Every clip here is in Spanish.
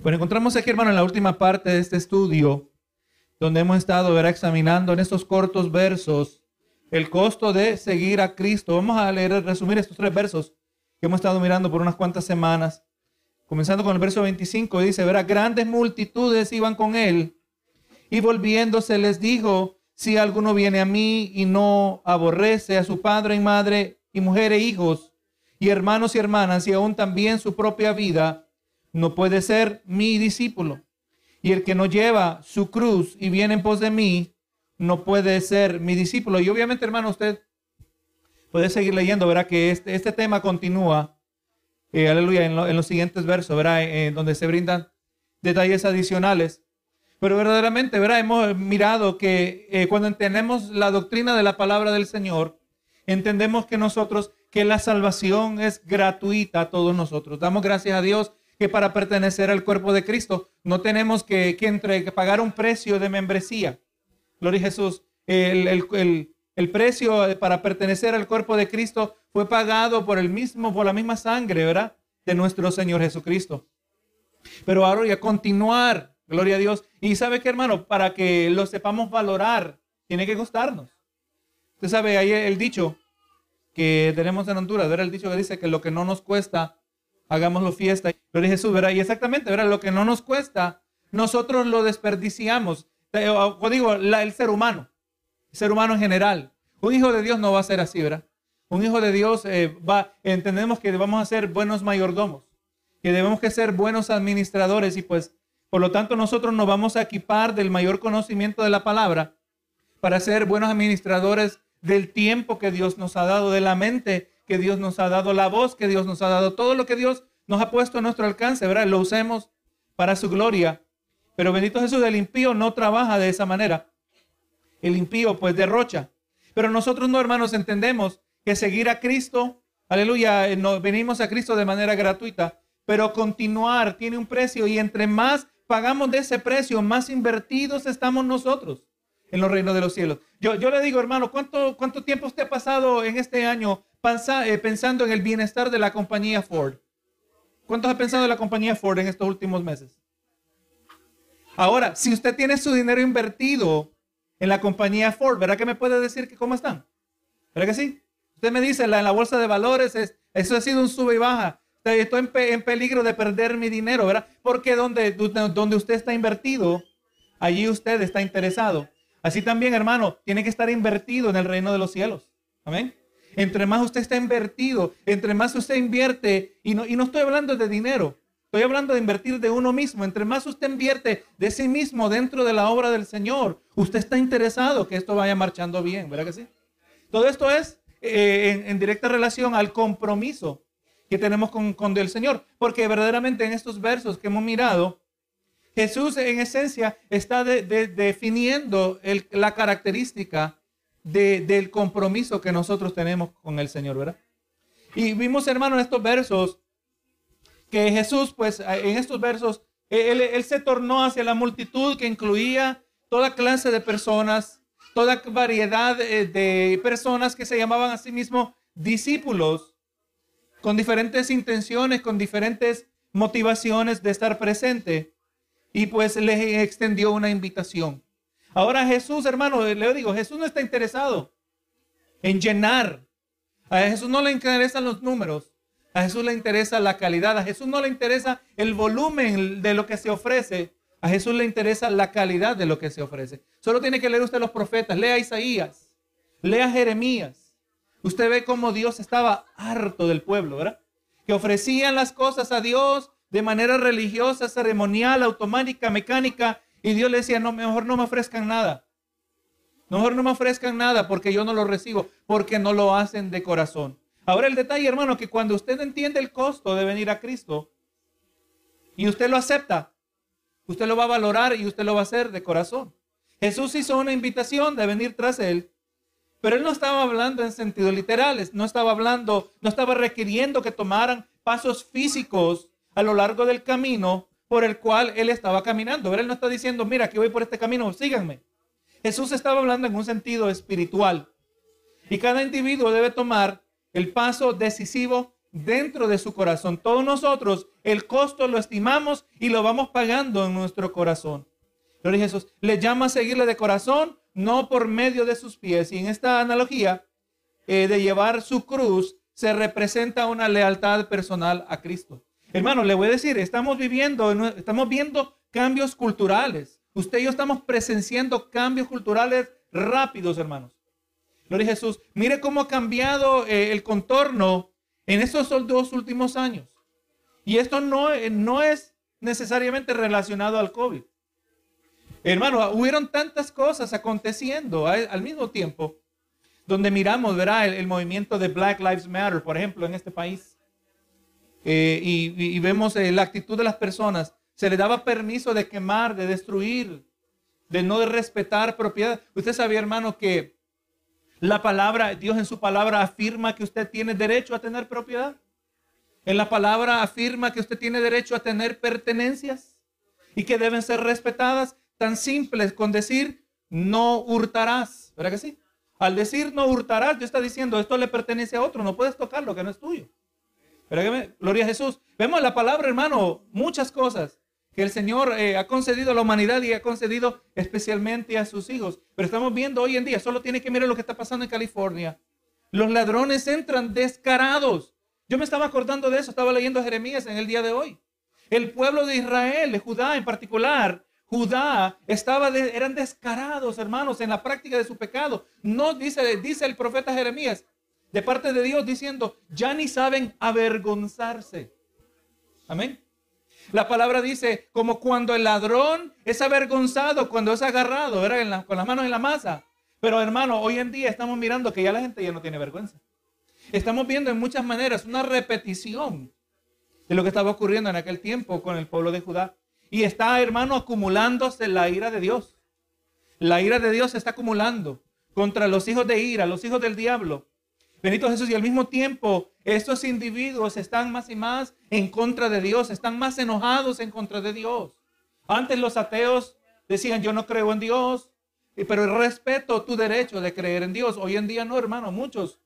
Bueno, encontramos aquí, hermano, en la última parte de este estudio, donde hemos estado ¿verdad? examinando en estos cortos versos el costo de seguir a Cristo. Vamos a leer, resumir estos tres versos que hemos estado mirando por unas cuantas semanas. Comenzando con el verso 25, dice, verá, grandes multitudes iban con él y volviéndose les dijo, si alguno viene a mí y no aborrece a su padre y madre y mujer e hijos y hermanos y hermanas y aún también su propia vida, no puede ser mi discípulo. Y el que no lleva su cruz y viene en pos de mí, no puede ser mi discípulo. Y obviamente, hermano, usted puede seguir leyendo, verá que este, este tema continúa, eh, aleluya, en, los siguientes versos, verá, en donde se brindan detalles adicionales. Pero verdaderamente, verá, hemos mirado que eh, cuando entendemos la doctrina de la palabra del Señor, entendemos que nosotros, que la salvación es gratuita a todos nosotros. Damos gracias a Dios que para pertenecer al cuerpo de Cristo no tenemos que, que, pagar un precio de membresía. Gloria a Jesús. El, el, el, precio para pertenecer al cuerpo de Cristo fue pagado por el mismo, por la misma sangre, ¿verdad? De nuestro Señor Jesucristo. Pero ahora ya continuar, gloria a Dios. Y sabe que hermano, para que lo sepamos valorar, tiene que costarnos. Usted sabe, ahí el dicho que tenemos en Honduras, ¿verdad? El dicho que dice que lo que no nos cuesta, hagámoslo fiesta. Pero Jesús, ¿verdad? Y exactamente, ¿verdad? Lo que no nos cuesta, nosotros lo desperdiciamos. O digo, el ser humano, el ser humano en general. Un hijo de Dios no va a ser así, ¿verdad? Un hijo de Dios eh, va, entendemos que vamos a ser buenos mayordomos, que debemos que ser buenos administradores y pues, por lo tanto, nosotros nos vamos a equipar del mayor conocimiento de la palabra para ser buenos administradores del tiempo que Dios nos ha dado, de la mente que Dios nos ha dado, la voz que Dios nos ha dado, todo lo que Dios nos ha puesto a nuestro alcance, ¿verdad? Lo usemos para su gloria. Pero bendito Jesús, el impío no trabaja de esa manera. El impío pues derrocha. Pero nosotros no, hermanos, entendemos que seguir a Cristo, aleluya, eh, no, venimos a Cristo de manera gratuita, pero continuar tiene un precio y entre más pagamos de ese precio, más invertidos estamos nosotros en los reinos de los cielos. Yo, yo le digo, hermano, ¿cuánto, ¿cuánto tiempo usted ha pasado en este año pensando en el bienestar de la compañía Ford? ¿Cuántos ha pensado en la compañía Ford en estos últimos meses? Ahora, si usted tiene su dinero invertido en la compañía Ford, ¿verdad que me puede decir que cómo están? ¿Verdad que sí? Usted me dice, la, en la bolsa de valores, es, eso ha sido un sube y baja. Estoy en, en, peligro de perder mi dinero, ¿verdad? Porque donde, donde usted está invertido, allí usted está interesado. Así también, hermano, tiene que estar invertido en el reino de los cielos. Amén. Entre más usted está invertido, entre más usted invierte, y no, y no estoy hablando de dinero, estoy hablando de invertir de uno mismo. Entre más usted invierte de sí mismo dentro de la obra del Señor, usted está interesado que esto vaya marchando bien, ¿verdad que sí? Todo esto es eh, en, directa relación al compromiso que tenemos con, con el Señor, porque verdaderamente en estos versos que hemos mirado, Jesús en esencia está definiendo la característica del compromiso que nosotros tenemos con el Señor, ¿verdad? Y vimos, hermano, en estos versos que Jesús, pues en estos versos, él, se tornó hacia la multitud que incluía toda clase de personas, toda variedad de, personas que se llamaban a sí mismos discípulos, con diferentes intenciones, con diferentes motivaciones de estar presente. Y pues les extendió una invitación. Ahora Jesús, hermano, le digo, Jesús no está interesado en llenar. A Jesús no le interesan los números. A Jesús le interesa la calidad. A Jesús no le interesa el volumen de lo que se ofrece. A Jesús le interesa la calidad de lo que se ofrece. Solo tiene que leer usted los profetas. Lea Isaías. Lea Jeremías. Usted ve cómo Dios estaba harto del pueblo, ¿verdad? Que ofrecían las cosas a Dios de manera religiosa, ceremonial, automática, mecánica, y Dios le decía, no, mejor no me ofrezcan nada. Mejor no me ofrezcan nada porque yo no lo recibo, porque no lo hacen de corazón. Ahora el detalle, hermano, que cuando usted entiende el costo de venir a Cristo y usted lo acepta, usted lo va a valorar y usted lo va a hacer de corazón. Jesús hizo una invitación de venir tras él, pero él no estaba hablando en sentido literal, no estaba hablando, no estaba requiriendo que tomaran pasos físicos a lo largo del camino por el cual él estaba caminando. Él no está diciendo, mira, que voy por este camino, síganme. Jesús estaba hablando en un sentido espiritual. Y cada individuo debe tomar el paso decisivo dentro de su corazón. Todos nosotros el costo lo estimamos y lo vamos pagando en nuestro corazón. Jesús. Le llama a seguirle de corazón, no por medio de sus pies. Y en esta analogía eh, de llevar su cruz, se representa una lealtad personal a Cristo. Hermano, le voy a decir, estamos viviendo, estamos viendo cambios culturales. Usted y yo estamos presenciando cambios culturales rápidos, hermanos. Gloria a Jesús. Mire cómo ha cambiado eh, el contorno en estos dos últimos años. Y esto no, eh, no es necesariamente relacionado al COVID. Hermano, hubieron tantas cosas aconteciendo al, mismo tiempo, donde miramos, verá, el, movimiento de Black Lives Matter, por ejemplo, en este país. Eh, y, vemos la actitud de las personas. Se le daba permiso de quemar, de destruir, de no respetar propiedad. Usted sabía, hermano, que la palabra, Dios en su palabra afirma que usted tiene derecho a tener propiedad. En la palabra afirma que usted tiene derecho a tener pertenencias y que deben ser respetadas. Tan simples con decir no hurtarás. ¿Verdad que sí? Al decir no hurtarás, Dios está diciendo esto le pertenece a otro, no puedes tocarlo que no es tuyo. ¿Verdad Gloria a Jesús. Vemos la palabra, hermano, muchas cosas que el Señor eh, ha concedido a la humanidad y ha concedido especialmente a sus hijos. Pero estamos viendo hoy en día, solo tiene que mirar lo que está pasando en California. Los ladrones entran descarados. Yo me estaba acordando de eso, estaba leyendo Jeremías en el día de hoy. El pueblo de Israel, de Judá en particular, Judá estaba eran descarados, hermanos, en la práctica de su pecado. No dice, dice el profeta Jeremías, de parte de Dios, diciendo, ya ni saben avergonzarse. Amén. La palabra dice, como cuando el ladrón es avergonzado, cuando es agarrado, ¿verdad? con las manos en la masa. Pero hermano, hoy en día estamos mirando que ya la gente ya no tiene vergüenza. Estamos viendo en muchas maneras una repetición de lo que estaba ocurriendo en aquel tiempo con el pueblo de Judá. Y está, hermano, acumulándose la ira de Dios. La ira de Dios se está acumulando contra los hijos de ira, los hijos del diablo. Benito Jesús, y al mismo tiempo estos individuos están más y más en contra de Dios, están más enojados en contra de Dios. Antes los ateos decían, yo no creo en Dios, pero respeto tu derecho de creer en Dios. Hoy en día no, hermano, muchos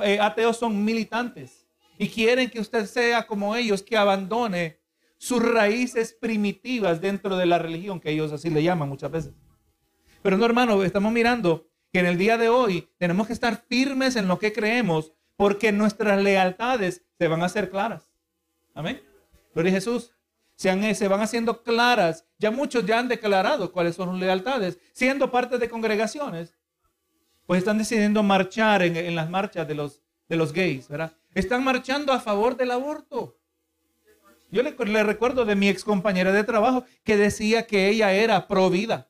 eh, ateos son militantes y quieren que usted sea como ellos, que abandone sus raíces primitivas dentro de la religión, que ellos así le llaman muchas veces. Pero no, hermano, estamos mirando que en el día de hoy tenemos que estar firmes en lo que creemos porque nuestras lealtades se van a hacer claras. Amén. Gloria a Jesús. Se, se, van haciendo claras. Ya muchos ya han declarado cuáles son sus lealtades, siendo parte de congregaciones. Pues están decidiendo marchar en, las marchas de los, de los gays, ¿verdad? Están marchando a favor del aborto. Yo le, le recuerdo de mi ex compañera de trabajo que decía que ella era pro vida.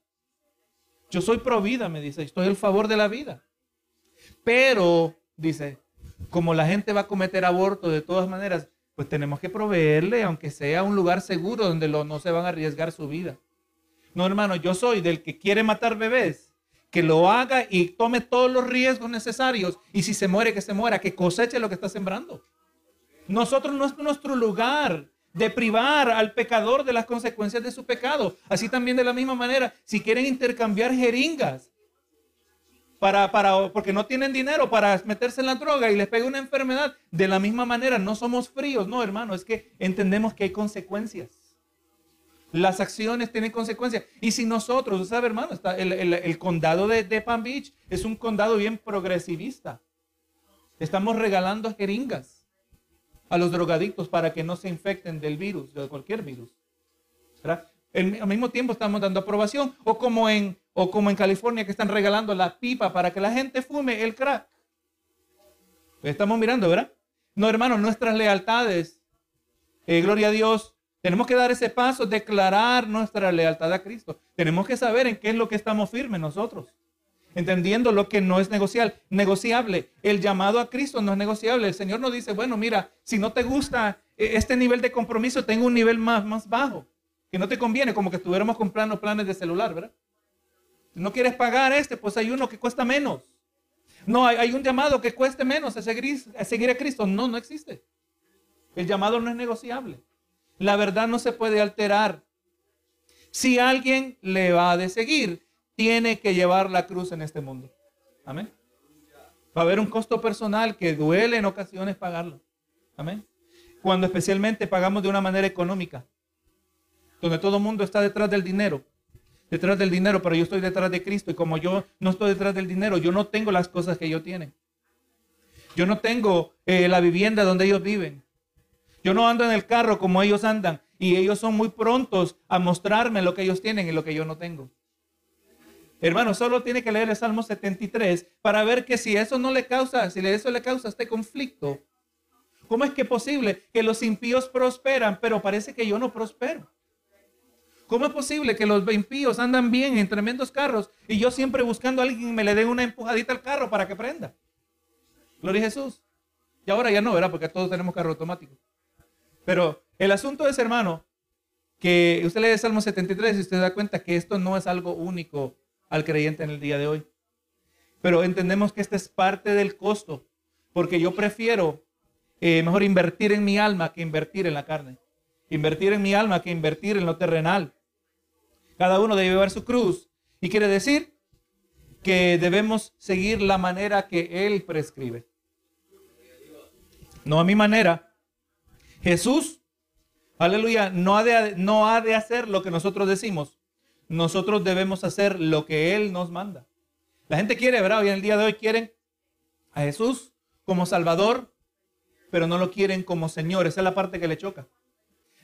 Yo soy pro vida, me dice, estoy al favor de la vida. Pero, dice, como la gente va a cometer aborto de todas maneras, pues tenemos que proveerle, aunque sea un lugar seguro donde no se van a arriesgar su vida. No, hermano, yo soy del que quiere matar bebés, que lo haga y tome todos los riesgos necesarios. Y si se muere, que se muera, que coseche lo que está sembrando. Nosotros no es nuestro lugar de privar al pecador de las consecuencias de su pecado. Así también de la misma manera, si quieren intercambiar jeringas para, para, porque no tienen dinero para meterse en la droga y les pega una enfermedad, de la misma manera no somos fríos, no hermano, es que entendemos que hay consecuencias. Las acciones tienen consecuencias. Y si nosotros, ¿sabe hermano? Está el, el, condado de, de Palm Beach es un condado bien progresivista. Estamos regalando jeringas a los drogadictos para que no se infecten del virus, de cualquier virus. al mismo tiempo estamos dando aprobación, o como, en, o como en California que están regalando la pipa para que la gente fume el crack. Pues estamos mirando, ¿verdad? No, hermanos, nuestras lealtades, eh, gloria a Dios, tenemos que dar ese paso, declarar nuestra lealtad a Cristo. Tenemos que saber en qué es lo que estamos firmes nosotros entendiendo lo que no es negociable. negociable. El llamado a Cristo no es negociable. El Señor nos dice, bueno, mira, si no te gusta eh, este nivel de compromiso, tengo un nivel más, más bajo, que no te conviene, como que estuviéramos comprando planes de celular, ¿verdad? No quieres pagar este, pues hay uno que cuesta menos. No, hay, un llamado que cueste menos a seguir, a seguir a Cristo. No, no existe. El llamado no es negociable. La verdad no se puede alterar. Si alguien le va de seguir, tiene que llevar la cruz en este mundo. Amén. Va a haber un costo personal que duele en ocasiones pagarlo. Amén. cuando especialmente pagamos de una manera económica, donde todo el mundo está detrás del dinero, detrás del dinero, pero yo estoy detrás de Cristo y como yo no estoy detrás del dinero, yo no tengo las cosas que ellos tienen. Yo no tengo eh, la vivienda donde ellos viven. Yo no ando en el carro como ellos andan y ellos son muy prontos a mostrarme lo que ellos tienen y lo que yo no tengo. Hermano, solo tiene que leer el Salmo 73 para ver que si eso no le causa, si eso le causa este conflicto, ¿cómo es que es posible que los impíos prosperan, pero parece que yo no prospero? ¿Cómo es posible que los impíos andan bien en tremendos carros y yo siempre buscando a alguien me le dé una empujadita al carro para que prenda? Gloria a Jesús. Y ahora ya no, ¿verdad? Porque todos tenemos carro automático. Pero el asunto es, hermano, que usted lee el Salmo 73 y usted da cuenta que esto no es algo único al creyente en el día de hoy. Pero entendemos que esta es parte del costo, porque yo prefiero eh, mejor invertir en mi alma que invertir en la carne. Invertir en mi alma que invertir en lo terrenal. Cada uno debe llevar su cruz. Y quiere decir que debemos seguir la manera que Él prescribe. No a mi manera. Jesús, aleluya, no ha de, no ha de hacer lo que nosotros decimos nosotros debemos hacer lo que Él nos manda. La gente quiere, ¿verdad? Hoy en el día de hoy quieren a Jesús como Salvador, pero no lo quieren como Señor. Esa es la parte que le choca.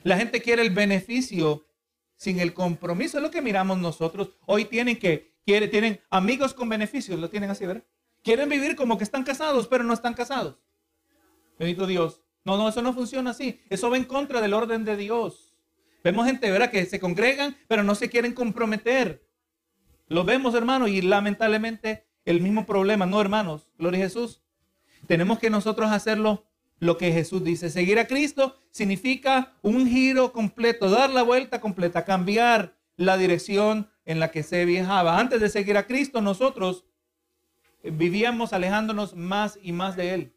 La gente quiere el beneficio sin el compromiso. Es lo que miramos nosotros. Hoy tienen que, quiere, tienen amigos con beneficios, lo tienen así, ¿verdad? Quieren vivir como que están casados, pero no están casados. Bendito Dios. No, no, eso no funciona así. Eso va en contra del orden de Dios. Vemos gente. Que se congregan, pero no se quieren comprometer. Lo vemos, hermanos, y lamentablemente el mismo problema, no, hermanos. Gloria a Jesús. Tenemos que nosotros hacerlo lo que Jesús dice. Seguir a Cristo significa un giro completo, dar la vuelta completa, cambiar la dirección en la que se viajaba. Antes de seguir a Cristo, nosotros vivíamos alejándonos más y más de Él.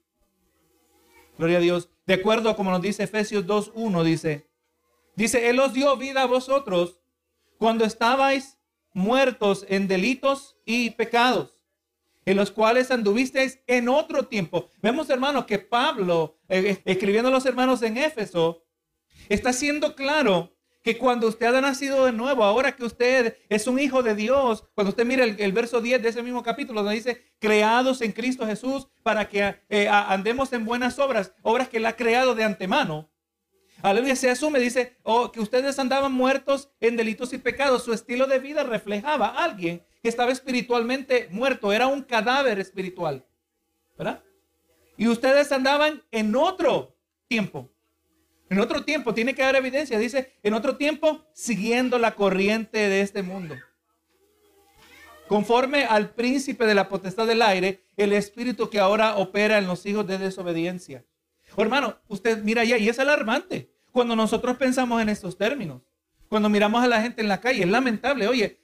Gloria a Dios. De acuerdo a como nos dice Efesios 2.1, dice, Dice, Él os dio vida a vosotros cuando estabais muertos en delitos y pecados, en los cuales anduvisteis en otro tiempo. Vemos, hermano, que Pablo, eh, eh, escribiendo a los hermanos en Éfeso, está siendo claro que cuando usted ha nacido de nuevo, ahora que usted es un hijo de Dios, cuando usted mira el, verso 10 de ese mismo capítulo, donde dice, creados en Cristo Jesús para que eh, andemos en buenas obras, obras que Él ha creado de antemano. Aleluya, se asume, dice, oh, que ustedes andaban muertos en delitos y pecados. Su estilo de vida reflejaba a alguien que estaba espiritualmente muerto, era un cadáver espiritual. ¿Verdad? Y ustedes andaban en otro tiempo. En otro tiempo, tiene que haber evidencia, dice, en otro tiempo siguiendo la corriente de este mundo. Conforme al príncipe de la potestad del aire, el espíritu que ahora opera en los hijos de desobediencia Hermano, usted mira allá y es alarmante cuando nosotros pensamos en estos términos. Cuando miramos a la gente en la calle, es lamentable. Oye,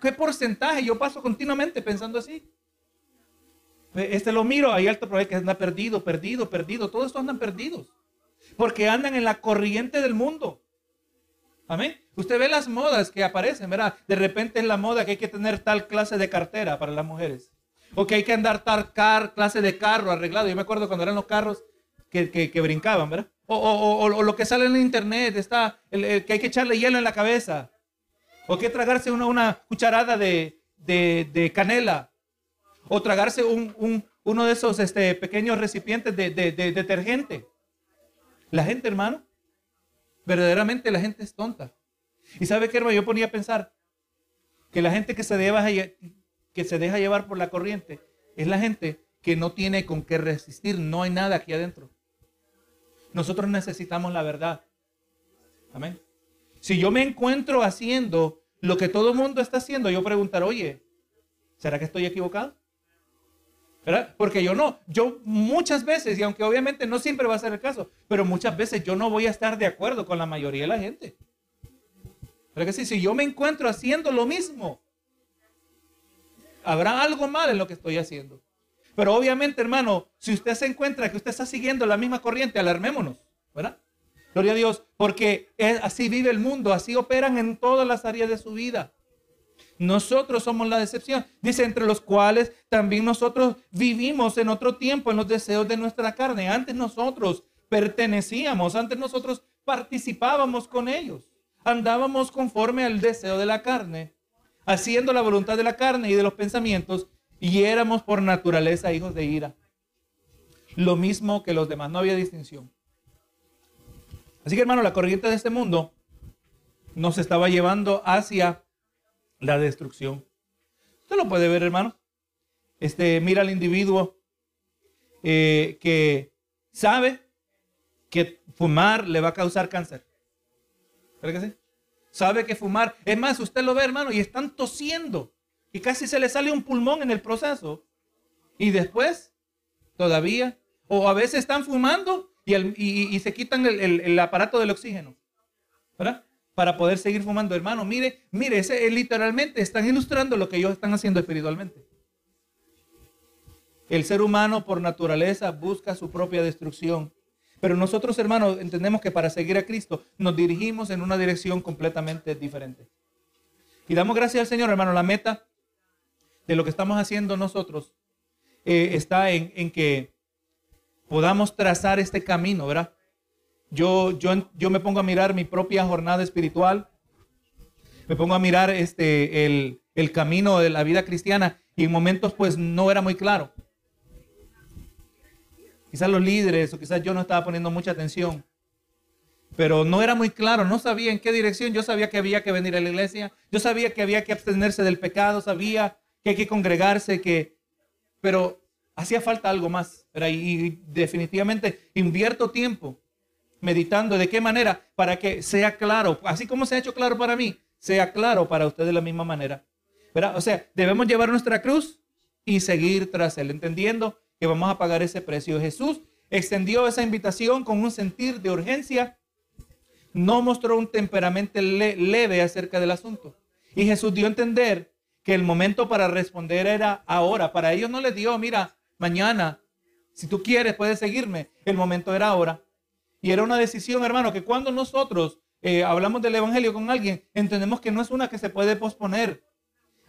¿qué porcentaje? Yo paso continuamente pensando así. Este lo miro, hay alto probabilidad que anda perdido, perdido, perdido. Todos estos andan perdidos. Porque andan en la corriente del mundo. Amén. Usted ve las modas que aparecen, ¿verdad? De repente es la moda que hay que tener tal clase de cartera para las mujeres. O que hay que andar tal clase de carro arreglado. Yo me acuerdo cuando eran los carros que, brincaban, ¿verdad? O, lo que sale en internet, está el, que hay que echarle hielo en la cabeza. O que tragarse una, cucharada de, canela. O tragarse un, uno de esos este, pequeños recipientes de, detergente. La gente, hermano, verdaderamente la gente es tonta. Y sabe qué, hermano, yo ponía a pensar que la gente que se, que se deja llevar por la corriente es la gente que no tiene con qué resistir. No hay nada aquí adentro. Nosotros necesitamos la verdad. Amén. Si yo me encuentro haciendo lo que todo el mundo está haciendo, yo preguntar, oye, ¿será que estoy equivocado? ¿Verdad? Porque yo no, yo muchas veces, y aunque obviamente no siempre va a ser el caso, pero muchas veces yo no voy a estar de acuerdo con la mayoría de la gente. Pero que sí, si yo me encuentro haciendo lo mismo, habrá algo mal en lo que estoy haciendo. Pero obviamente, hermano, si usted se encuentra que usted está siguiendo la misma corriente, alarmémonos, ¿verdad? Gloria a Dios, porque así vive el mundo, así operan en todas las áreas de su vida. Nosotros somos la decepción. Dice, entre los cuales también nosotros vivimos en otro tiempo en los deseos de nuestra carne. Antes nosotros pertenecíamos, antes nosotros participábamos con ellos, andábamos conforme al deseo de la carne, haciendo la voluntad de la carne y de los pensamientos, y éramos por naturaleza hijos de ira. Lo mismo que los demás, no había distinción. Así que hermano, la corriente de este mundo nos estaba llevando hacia la destrucción. Usted lo puede ver, hermano. Este, mira al individuo eh, que sabe que fumar le va a causar cáncer. ¿Verdad que? Sabe que fumar, es más, usted lo ve, hermano, y están tosiendo y casi se le sale un pulmón en el proceso. Y después, todavía, o a veces están fumando y, se quitan el, aparato del oxígeno. ¿Verdad? Para poder seguir fumando. Hermano, mire, mire, ese, literalmente están ilustrando lo que ellos están haciendo espiritualmente. El ser humano por naturaleza busca su propia destrucción. Pero nosotros, hermanos, entendemos que para seguir a Cristo nos dirigimos en una dirección completamente diferente. Y damos gracias al Señor, hermano. La meta de lo que estamos haciendo nosotros eh, está en, en que podamos trazar este camino, ¿verdad? Yo, yo, yo me pongo a mirar mi propia jornada espiritual, me pongo a mirar este, el, el camino de la vida cristiana y en momentos pues no era muy claro. Quizás los líderes o quizás yo no estaba poniendo mucha atención, pero no era muy claro, no sabía en qué dirección, yo sabía que había que venir a la iglesia, yo sabía que había que abstenerse del pecado, sabía que hay que congregarse, que, pero hacía falta algo más. Y definitivamente invierto tiempo meditando de qué manera para que sea claro, así como se ha hecho claro para mí, sea claro para usted de la misma manera. O sea, debemos llevar nuestra cruz y seguir tras él, entendiendo que vamos a pagar ese precio. Jesús extendió esa invitación con un sentir de urgencia, no mostró un temperamento leve acerca del asunto. Y Jesús dio a entender que el momento para responder era ahora. Para ellos no les dio, mira, mañana, si tú quieres, puedes seguirme. El momento era ahora. Y era una decisión, hermano, que cuando nosotros eh, hablamos del Evangelio con alguien, entendemos que no es una que se puede posponer.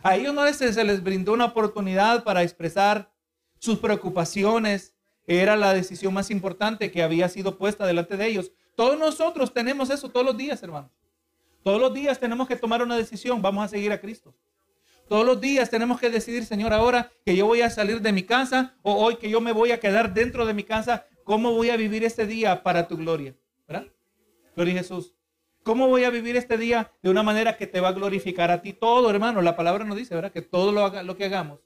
A ellos no se, se les brindó una oportunidad para expresar sus preocupaciones. Era la decisión más importante que había sido puesta delante de ellos. Todos nosotros tenemos eso todos los días, hermano. Todos los días tenemos que tomar una decisión. Vamos a seguir a Cristo. Todos los días tenemos que decidir, Señor, ahora que yo voy a salir de mi casa o hoy que yo me voy a quedar dentro de mi casa, ¿cómo voy a vivir este día para tu gloria? ¿Verdad? Gloria a Jesús. ¿Cómo voy a vivir este día de una manera que te va a glorificar a ti todo, hermano? La palabra nos dice, ¿verdad? Que todo lo, haga, lo que hagamos,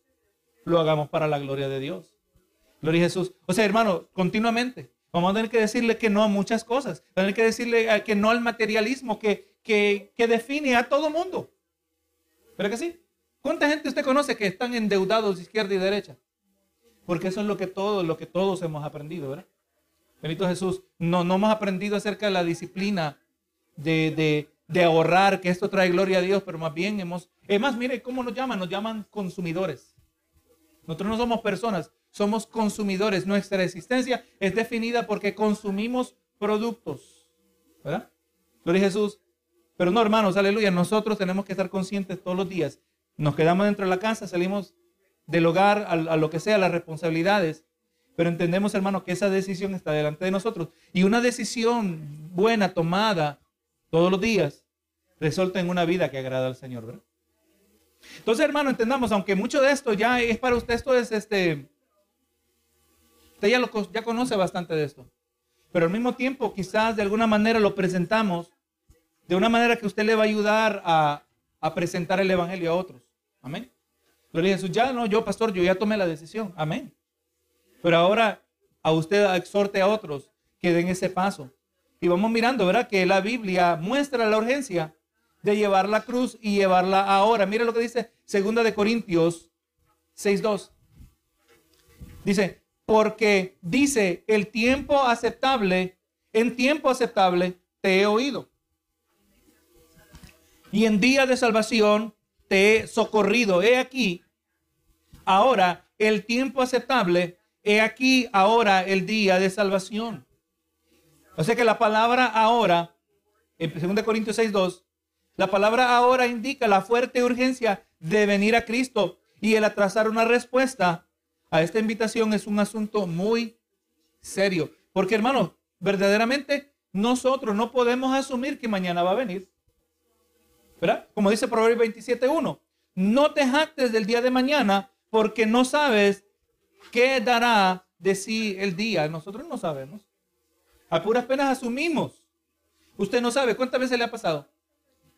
lo hagamos para la gloria de Dios. Gloria a Jesús. O sea, hermano, continuamente. Vamos a tener que decirle que no a muchas cosas. Vamos a tener que decirle que no al materialismo que, que, que define a todo mundo. ¿Verdad que sí? ¿Cuánta gente usted conoce que están endeudados izquierda y derecha? Porque eso es lo que todos, lo que todos hemos aprendido, ¿verdad? Benito Jesús, no, no hemos aprendido acerca de la disciplina de, de, ahorrar, que esto trae gloria a Dios, pero más bien hemos, es más, mire cómo nos llaman, nos llaman consumidores. Nosotros no somos personas, somos consumidores. Nuestra existencia es definida porque consumimos productos, ¿verdad? Gloria a Jesús. Pero no, hermanos, aleluya, nosotros tenemos que estar conscientes todos los días nos quedamos dentro de la casa, salimos del hogar a, lo que sea, las responsabilidades. Pero entendemos, hermano, que esa decisión está delante de nosotros. Y una decisión buena tomada todos los días resulta en una vida que agrada al Señor, ¿verdad? Entonces, hermano, entendamos, aunque mucho de esto ya es para usted, esto es este. Usted ya, lo, ya conoce bastante de esto. Pero al mismo tiempo, quizás de alguna manera lo presentamos de una manera que usted le va a ayudar a, a presentar el Evangelio a otros. Amén. Gloria a Jesús. Ya no, yo pastor, yo ya tomé la decisión. Amén. Pero ahora a usted exhorte a otros que den ese paso. Y vamos mirando, ¿verdad? Que la Biblia muestra la urgencia de llevar la cruz y llevarla ahora. Mire lo que dice Segunda de Corintios 6.2. Dice, porque dice, el tiempo aceptable, en tiempo aceptable te he oído y en día de salvación te he socorrido. He aquí, ahora el tiempo aceptable, he aquí ahora el día de salvación. O sea que la palabra ahora, en 2 Corintios 6, 2, la palabra ahora indica la fuerte urgencia de venir a Cristo y el atrasar una respuesta a esta invitación es un asunto muy serio. Porque hermano, verdaderamente nosotros no podemos asumir que mañana va a venir. ¿Verdad? Como dice Proverbios 27.1, no te jactes del día de mañana porque no sabes qué dará de sí el día. Nosotros no sabemos. A puras penas asumimos. Usted no sabe cuántas veces le ha pasado.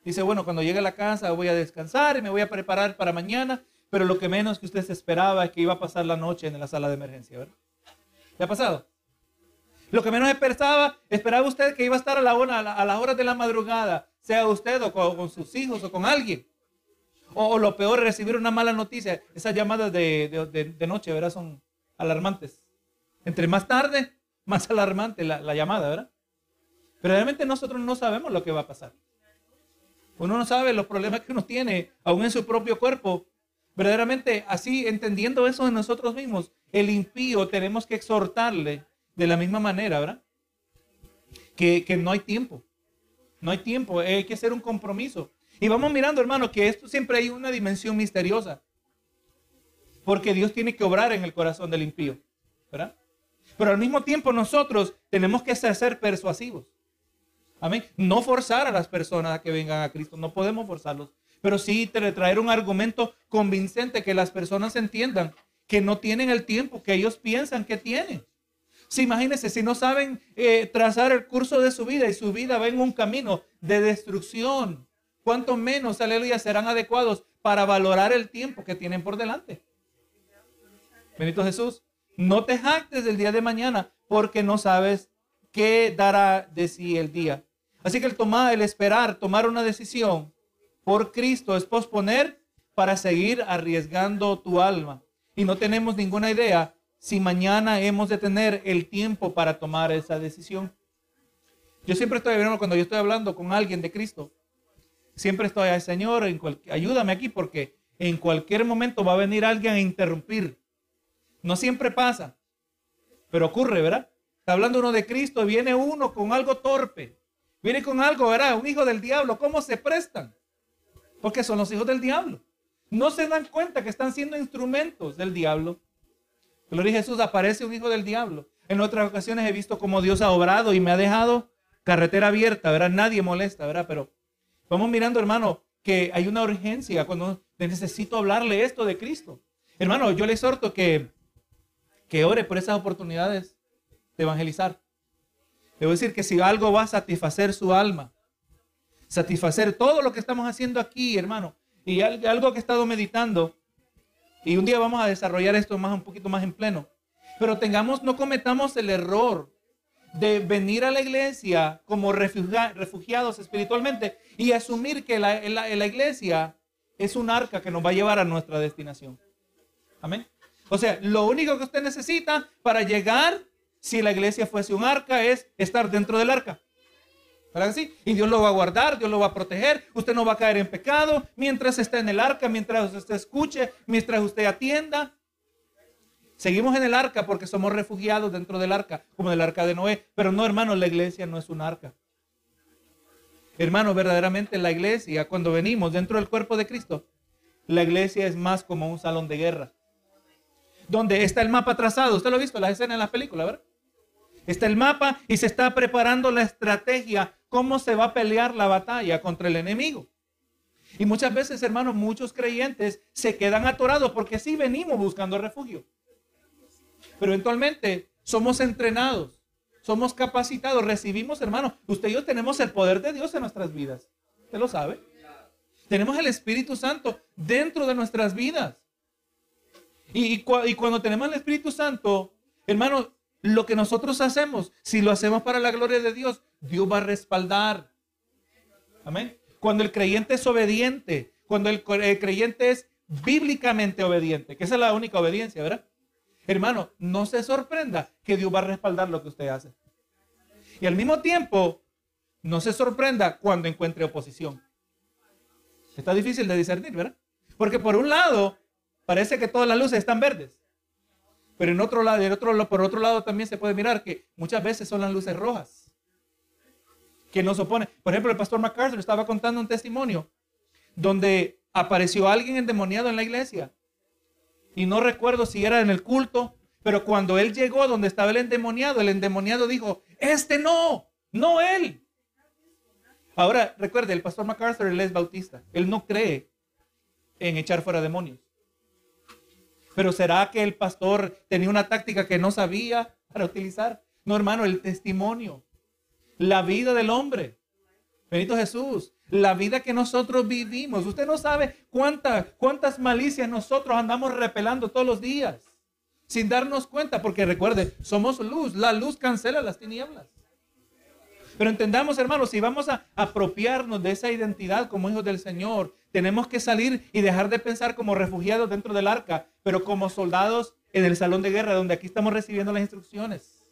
Dice, bueno, cuando llegue a la casa voy a descansar y me voy a preparar para mañana, pero lo que menos que usted se esperaba es que iba a pasar la noche en la sala de emergencia, ¿verdad? ¿Le ha pasado? Lo que menos esperaba, esperaba usted que iba a estar a, la hora, a, las horas de la madrugada, sea usted o con, sus hijos o con alguien. O, lo peor, recibir una mala noticia. Esas llamadas de, noche, ¿verdad? Son alarmantes. Entre más tarde, más alarmante la, la llamada, ¿verdad? Pero realmente nosotros no sabemos lo que va a pasar. Uno no sabe los problemas que uno tiene, aún en su propio cuerpo. Verdaderamente, así entendiendo eso de nosotros mismos, el impío tenemos que exhortarle de la misma manera, ¿verdad? Que, que no hay tiempo. No hay tiempo, hay que hacer un compromiso. Y vamos mirando, hermano, que esto siempre hay una dimensión misteriosa. Porque Dios tiene que obrar en el corazón del impío, ¿verdad? Pero al mismo tiempo nosotros tenemos que ser persuasivos. Amén. No forzar a las personas a que vengan a Cristo, no podemos forzarlos, pero sí traer un argumento convincente que las personas entiendan que no tienen el tiempo que ellos piensan que tienen. Si imagínense, si no saben eh, trazar el curso de su vida y su vida va en un camino de destrucción, cuánto menos, aleluya, serán adecuados para valorar el tiempo que tienen por delante. Benito Jesús, no te jactes del día de mañana porque no sabes qué dará de sí el día. Así que el tomar, el esperar, tomar una decisión por Cristo es posponer para seguir arriesgando tu alma. Y no tenemos ninguna idea si mañana hemos de tener el tiempo para tomar esa decisión. Yo siempre estoy cuando yo estoy hablando con alguien de Cristo. Siempre estoy, al Señor, ayúdame aquí porque en cualquier momento va a venir alguien a interrumpir. No siempre pasa, pero ocurre, ¿verdad? Está hablando uno de Cristo, viene uno con algo torpe Viene con algo, ¿verdad? Un hijo del diablo. ¿Cómo se prestan? Porque son los hijos del diablo. No se dan cuenta que están siendo instrumentos del diablo. Gloria a Jesús, aparece un hijo del diablo. En otras ocasiones he visto cómo Dios ha obrado y me ha dejado carretera abierta, ¿verdad? Nadie molesta, ¿verdad? Pero vamos mirando, hermano, que hay una urgencia cuando necesito hablarle esto de Cristo. Hermano, yo le exhorto que, que ore por esas oportunidades de evangelizar. Debo decir que si algo va a satisfacer su alma, satisfacer todo lo que estamos haciendo aquí, hermano, y algo que he estado meditando, y un día vamos a desarrollar esto más un poquito más en pleno, pero tengamos, no cometamos el error de venir a la iglesia como refugiados espiritualmente y asumir que la, la iglesia es un arca que nos va a llevar a nuestra destinación. Amén. O sea, lo único que usted necesita para llegar si la iglesia fuese un arca, es estar dentro del arca. ¿Verdad que sí? Y Dios lo va a guardar, Dios lo va a proteger, usted no va a caer en pecado mientras esté en el arca, mientras usted escuche, mientras usted atienda. Seguimos en el arca porque somos refugiados dentro del arca, como del arca de Noé. Pero no, hermano, la iglesia no es un arca. Hermano, verdaderamente la iglesia, cuando venimos dentro del cuerpo de Cristo, la iglesia es más como un salón de guerra. Donde está el mapa trazado. Usted lo ha visto, la escena en la película, ¿verdad? Está el mapa y se está preparando la estrategia, cómo se va a pelear la batalla contra el enemigo. Y muchas veces, hermanos, muchos creyentes se quedan atorados porque sí venimos buscando refugio. Pero eventualmente somos entrenados, somos capacitados, recibimos, hermanos, usted y yo tenemos el poder de Dios en nuestras vidas. ¿Usted lo sabe? Tenemos el Espíritu Santo dentro de nuestras vidas. Y, y cuando tenemos el Espíritu Santo, hermanos, lo que nosotros hacemos, si lo hacemos para la gloria de Dios, Dios va a respaldar. Amén. Cuando el creyente es obediente, cuando el, creyente es bíblicamente obediente, que esa es la única obediencia, ¿verdad? Hermano, no se sorprenda que Dios va a respaldar lo que usted hace. Y al mismo tiempo, no se sorprenda cuando encuentre oposición. Está difícil de discernir, ¿verdad? Porque por un lado, parece que todas las luces están verdes. Pero en otro lado, por otro lado también se puede mirar que muchas veces son las luces rojas que nos oponen. Por ejemplo, el pastor MacArthur estaba contando un testimonio donde apareció alguien endemoniado en la iglesia. Y no recuerdo si era en el culto, Pero cuando él llegó donde estaba el endemoniado, el endemoniado dijo, este no, no él. Ahora, recuerde, el pastor MacArthur, él es bautista. Él no cree en echar fuera demonios. Pero ¿será que el pastor tenía una táctica que no sabía para utilizar? No, hermano, el testimonio, la vida del hombre. Benito Jesús, la vida que nosotros vivimos. Usted no sabe cuántas, cuántas malicias nosotros andamos repelando todos los días sin darnos cuenta, porque recuerde, somos luz, la luz cancela las tinieblas. Pero entendamos, hermanos, si vamos a apropiarnos de esa identidad como hijos del Señor, tenemos que salir y dejar de pensar como refugiados dentro del arca, pero como soldados en el salón de guerra, donde aquí estamos recibiendo las instrucciones.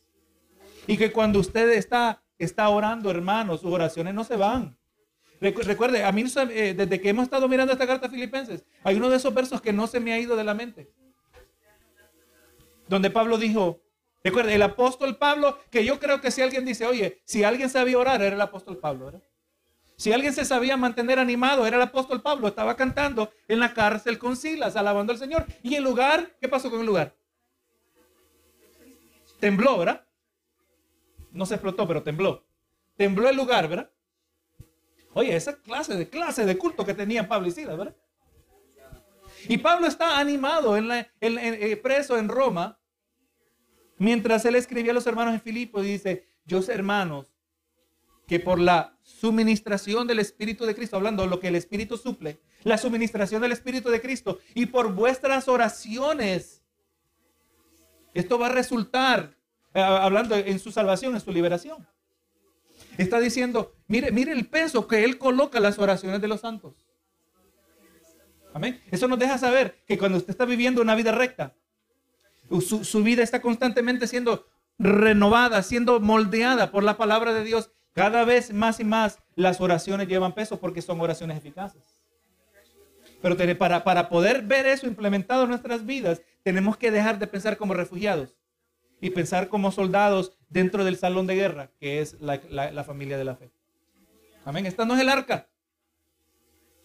Y que cuando usted está, está orando, hermanos, sus oraciones no se van. Recuerde, a mí eh, desde que hemos estado mirando esta carta a Filipenses, hay uno de esos versos que no se me ha ido de la mente. Donde Pablo dijo, recuerde, el apóstol Pablo, que yo creo que si alguien dice, oye, si alguien sabía orar, era el apóstol Pablo, ¿verdad? Si alguien se sabía mantener animado, era el apóstol Pablo. Estaba cantando en la cárcel con Silas, alabando al Señor. Y el lugar, ¿qué pasó con el lugar? Tembló, ¿verdad? No se explotó, pero tembló. Tembló el lugar, ¿verdad? Oye, esa clase de clase de culto que tenían Pablo y Silas, ¿verdad? Y Pablo está animado, en eh, preso en Roma, mientras él escribía a los hermanos en Filipo dice, yo hermanos, que por la suministración del Espíritu de Cristo, hablando de lo que el Espíritu suple, la suministración del Espíritu de Cristo y por vuestras oraciones, esto va a resultar, eh, hablando en su salvación, en su liberación. Está diciendo, mire, mire el peso que Él coloca en las oraciones de los santos. Amén. Eso nos deja saber que cuando usted está viviendo una vida recta, su, vida está constantemente siendo renovada, siendo moldeada por la palabra de Dios. Cada vez más y más las oraciones llevan peso porque son oraciones eficaces. Pero para, para poder ver eso implementado en nuestras vidas, tenemos que dejar de pensar como refugiados y pensar como soldados dentro del salón de guerra, que es la, familia de la fe. Amén. Esta no es el arca.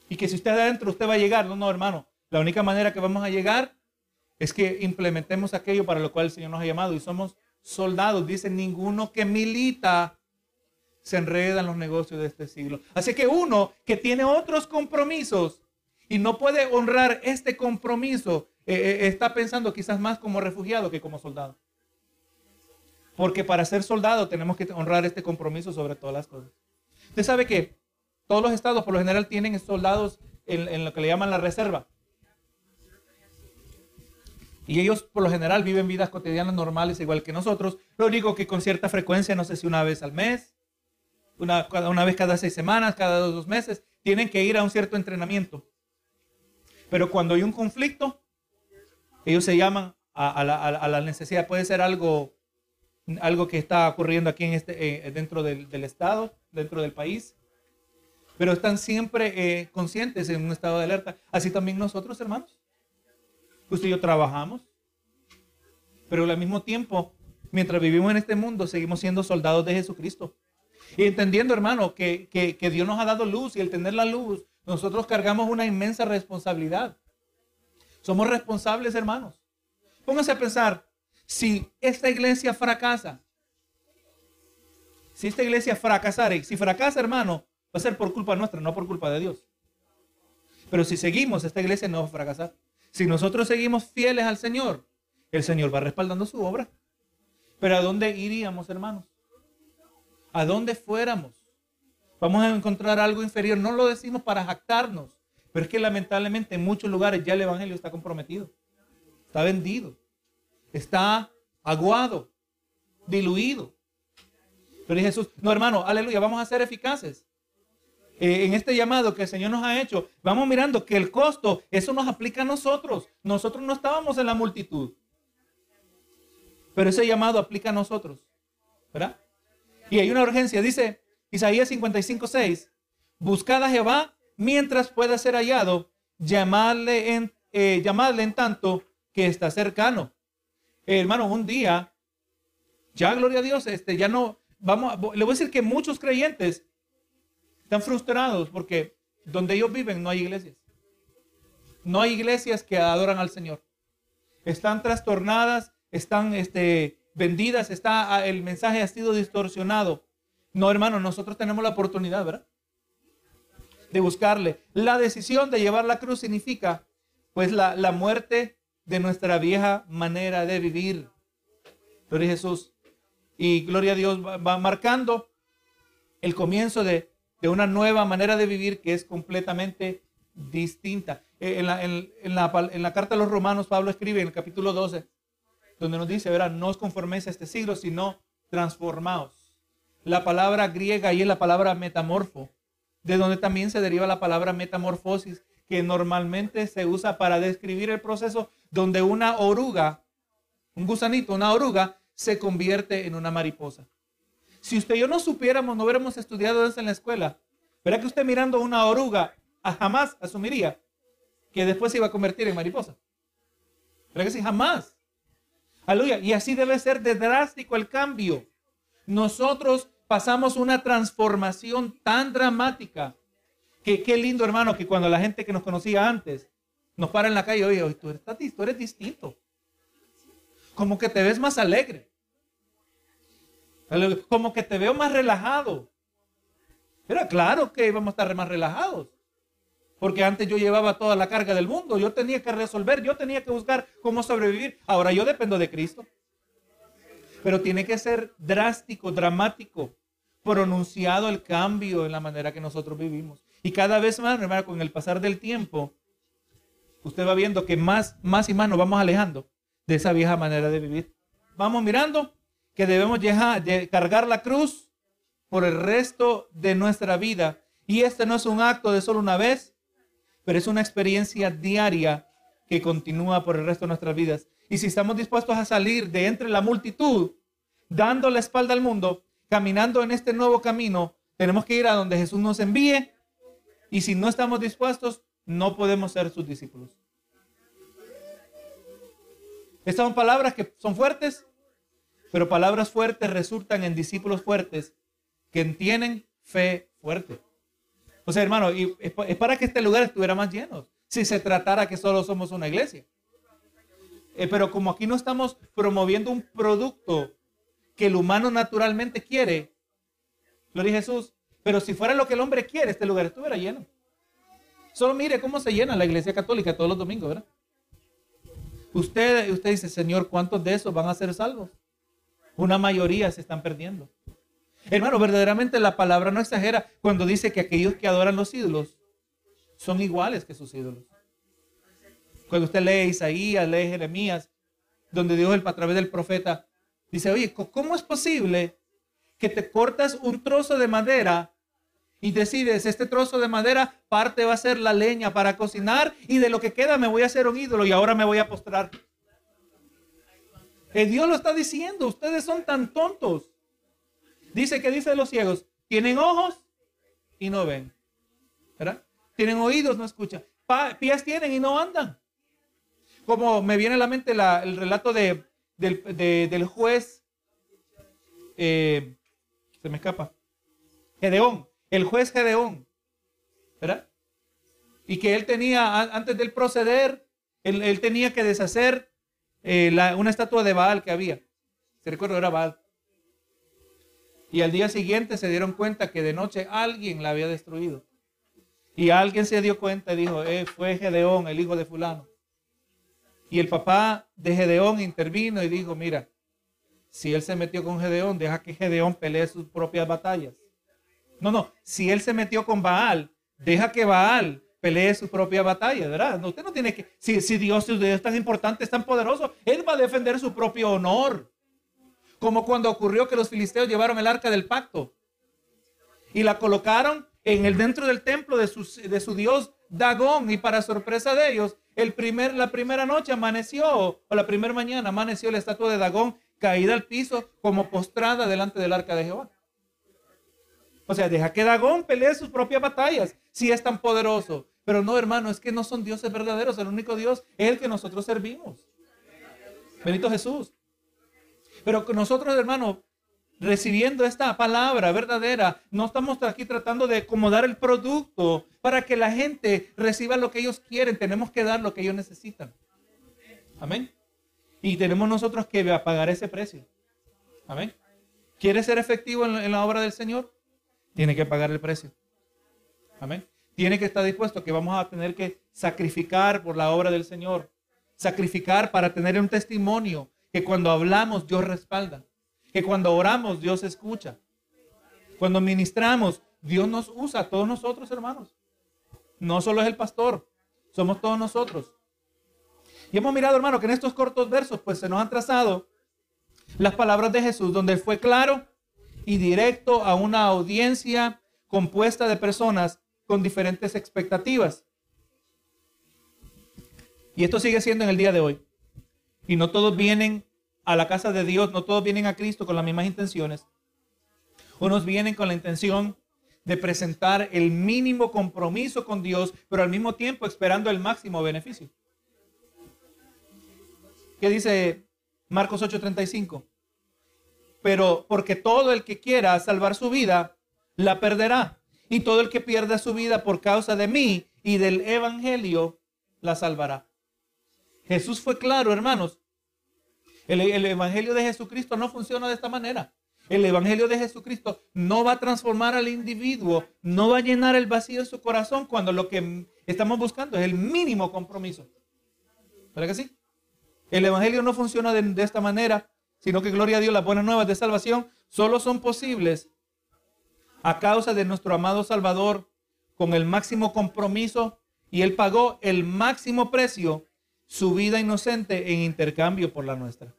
Y que si usted adentro, usted va a llegar. No, no, hermano. La única manera que vamos a llegar es que implementemos aquello para lo cual el Señor nos ha llamado. Y somos soldados. Dice, ninguno que milita se enreda en los negocios de este siglo. Así que uno que tiene otros compromisos y no puede honrar este compromiso, eh, eh, está pensando quizás más como refugiado que como soldado. Porque para ser soldado tenemos que honrar este compromiso sobre todas las cosas. Usted sabe que todos los estados por lo general tienen soldados en, lo que le llaman la reserva. Y ellos por lo general viven vidas cotidianas normales igual que nosotros. Lo único que con cierta frecuencia, no sé si una vez al mes, una, vez cada seis semanas, cada dos, meses, tienen que ir a un cierto entrenamiento. Pero cuando hay un conflicto, ellos se llaman a, la, a la, necesidad. Puede ser algo algo que está ocurriendo aquí en este, eh, dentro del, Estado, dentro del país. Pero están siempre eh, conscientes en un estado de alerta. Así también nosotros, hermanos. Usted y yo trabajamos. Pero al mismo tiempo, mientras vivimos en este mundo, seguimos siendo soldados de Jesucristo. Y entendiendo, hermano, que, que Dios nos ha dado luz y el tener la luz, nosotros cargamos una inmensa responsabilidad. Somos responsables, hermanos. Pónganse a pensar, si esta iglesia fracasa, si esta iglesia fracasara, si fracasa, hermano, va a ser por culpa nuestra, no por culpa de Dios. Pero si seguimos, esta iglesia no va a fracasar. Si nosotros seguimos fieles al Señor, el Señor va respaldando su obra. Pero ¿a dónde iríamos, hermanos? ¿A dónde fuéramos? Vamos a encontrar algo inferior. No lo decimos para jactarnos, pero es que lamentablemente en muchos lugares ya el Evangelio está comprometido. Está vendido está aguado, diluido. Pero Jesús, no hermano, aleluya, vamos a ser eficaces. Eh, en este llamado que el Señor nos ha hecho, vamos mirando que el costo, eso nos aplica a nosotros. Nosotros no estábamos en la multitud. Pero ese llamado aplica a nosotros. ¿Verdad? Y hay una urgencia, dice Isaías 55, 6. Buscad a Jehová mientras pueda ser hallado, llamarle en, eh, llamarle en tanto que está cercano. Hermano, un día, ya gloria a Dios, este, ya no, vamos, le voy a decir que muchos creyentes están frustrados porque donde ellos viven no hay iglesias. No hay iglesias que adoran al Señor. Están trastornadas, están este, vendidas, está, el mensaje ha sido distorsionado. No, hermano, nosotros tenemos la oportunidad, ¿verdad? De buscarle. La decisión de llevar la cruz significa, pues, la, la muerte de nuestra vieja manera de vivir. Gloria a Jesús. Y gloria a Dios va, marcando el comienzo de, de, una nueva manera de vivir que es completamente distinta. Eh, en la, en, la, en la, carta a los romanos, Pablo escribe en el capítulo 12, donde nos dice, verá, no os conforméis a este siglo, sino transformaos. La palabra griega y es la palabra metamorfo, de donde también se deriva la palabra metamorfosis, que normalmente se usa para describir el proceso donde una oruga, un gusanito, una oruga, se convierte en una mariposa. Si usted y yo no supiéramos, no hubiéramos estudiado eso en la escuela, verá que usted mirando una oruga jamás asumiría que después se iba a convertir en mariposa. ¿Verdad que sí? Jamás. Aleluya. Y así debe ser de drástico el cambio. Nosotros pasamos una transformación tan dramática que qué lindo, hermano, que cuando la gente que nos conocía antes nos para en la calle, oye, tú eres, tú eres distinto. Como que te ves más alegre. Como que te veo más relajado. Era claro que íbamos a estar más relajados. Porque antes yo llevaba toda la carga del mundo. Yo tenía que resolver, yo tenía que buscar cómo sobrevivir. Ahora yo dependo de Cristo. Pero tiene que ser drástico, dramático, pronunciado el cambio en la manera que nosotros vivimos. Y cada vez más, hermano, con el pasar del tiempo, usted va viendo que más, más y más nos vamos alejando de esa vieja manera de vivir. Vamos mirando que debemos cargar la cruz por el resto de nuestra vida. Y este no es un acto de solo una vez, pero es una experiencia diaria que continúa por el resto de nuestras vidas. Y si estamos dispuestos a salir de entre la multitud, dando la espalda al mundo, caminando en este nuevo camino, tenemos que ir a donde Jesús nos envíe. Y si no estamos dispuestos, no podemos ser sus discípulos. Estas son palabras que son fuertes, pero palabras fuertes resultan en discípulos fuertes que tienen fe fuerte. O sea, hermano, y es para que este lugar estuviera más lleno. Si se tratara que solo somos una iglesia. Eh, pero como aquí no estamos promoviendo un producto que el humano naturalmente quiere, gloria a Jesús. Pero si fuera lo que el hombre quiere, este lugar estuviera lleno. Solo mire cómo se llena la iglesia católica todos los domingos, ¿verdad? Usted, usted dice, Señor, ¿cuántos de esos van a ser salvos? Una mayoría se están perdiendo. Hermano, verdaderamente la palabra no exagera cuando dice que aquellos que adoran los ídolos son iguales que sus ídolos. Cuando usted lee Isaías, lee Jeremías, donde Dios a través del profeta dice, oye, ¿cómo es posible que te cortas un trozo de madera y decides, este trozo de madera, parte va a ser la leña para cocinar y de lo que queda me voy a hacer un ídolo y ahora me voy a postrar? Que Dios lo está diciendo, ustedes son tan tontos. Dice que dice los ciegos, tienen ojos y no ven. ¿Verdad? Tienen oídos, no escuchan. pies tienen y no andan. Como me viene a la mente el relato de, del, juez, eh, se me escapa, Gedeón, el juez Gedeón, ¿verdad? Y que él tenía, antes del proceder, él, tenía que deshacer eh, una estatua de Baal que había. Se recuerda, era Baal. Y al día siguiente se dieron cuenta que de noche alguien la había destruido. Y alguien se dio cuenta y dijo, eh, fue Gedeón, el hijo de fulano. Y el papá de Gedeón intervino y dijo, mira, si él se metió con Gedeón, deja que Gedeón pelee sus propias batallas. No, no, si él se metió con Baal, deja que Baal pelee su propia batalla, ¿verdad? Usted no tiene que, si, si Dios, Dios es tan importante, es tan poderoso, él va a defender su propio honor. Como cuando ocurrió que los filisteos llevaron el arca del pacto y la colocaron en el dentro del templo de su, de su dios Dagón y para sorpresa de ellos, el primer, la primera noche amaneció, o la primera mañana amaneció la estatua de Dagón caída al piso como postrada delante del arca de Jehová. O sea, deja que Dagón pelee sus propias batallas, si es tan poderoso. Pero no, hermano, es que no son dioses verdaderos. El único Dios es el que nosotros servimos. Benito Jesús. Pero nosotros, hermano, recibiendo esta palabra verdadera, no estamos aquí tratando de acomodar el producto para que la gente reciba lo que ellos quieren. Tenemos que dar lo que ellos necesitan. Amén. Y tenemos nosotros que pagar ese precio. Amén. ¿Quiere ser efectivo en, la obra del Señor? Tiene que pagar el precio. Amén. Tiene que estar dispuesto que vamos a tener que sacrificar por la obra del Señor. Sacrificar para tener un testimonio que cuando hablamos Dios respalda. Que cuando oramos Dios escucha. Cuando ministramos Dios nos usa a todos nosotros, hermanos. No solo es el pastor, somos todos nosotros. Y hemos mirado, hermano, que en estos cortos versos, pues se nos han trazado las palabras de Jesús, donde fue claro y directo a una audiencia compuesta de personas con diferentes expectativas. Y esto sigue siendo en el día de hoy. Y no todos vienen a la casa de Dios, no todos vienen a Cristo con las mismas intenciones. Unos vienen con la intención de presentar el mínimo compromiso con Dios, pero al mismo tiempo esperando el máximo beneficio. ¿Qué dice Marcos 8:35? Pero porque todo el que quiera salvar su vida, la perderá. Y todo el que pierda su vida por causa de mí y del Evangelio, la salvará. Jesús fue claro, hermanos. El, el Evangelio de Jesucristo no funciona de esta manera. El Evangelio de Jesucristo no va a transformar al individuo, no va a llenar el vacío de su corazón cuando lo que estamos buscando es el mínimo compromiso. ¿Verdad que sí? El Evangelio no funciona de, esta manera, sino que gloria a Dios, las buenas nuevas de salvación solo son posibles a causa de nuestro amado Salvador con el máximo compromiso y Él pagó el máximo precio, su vida inocente en intercambio por la nuestra.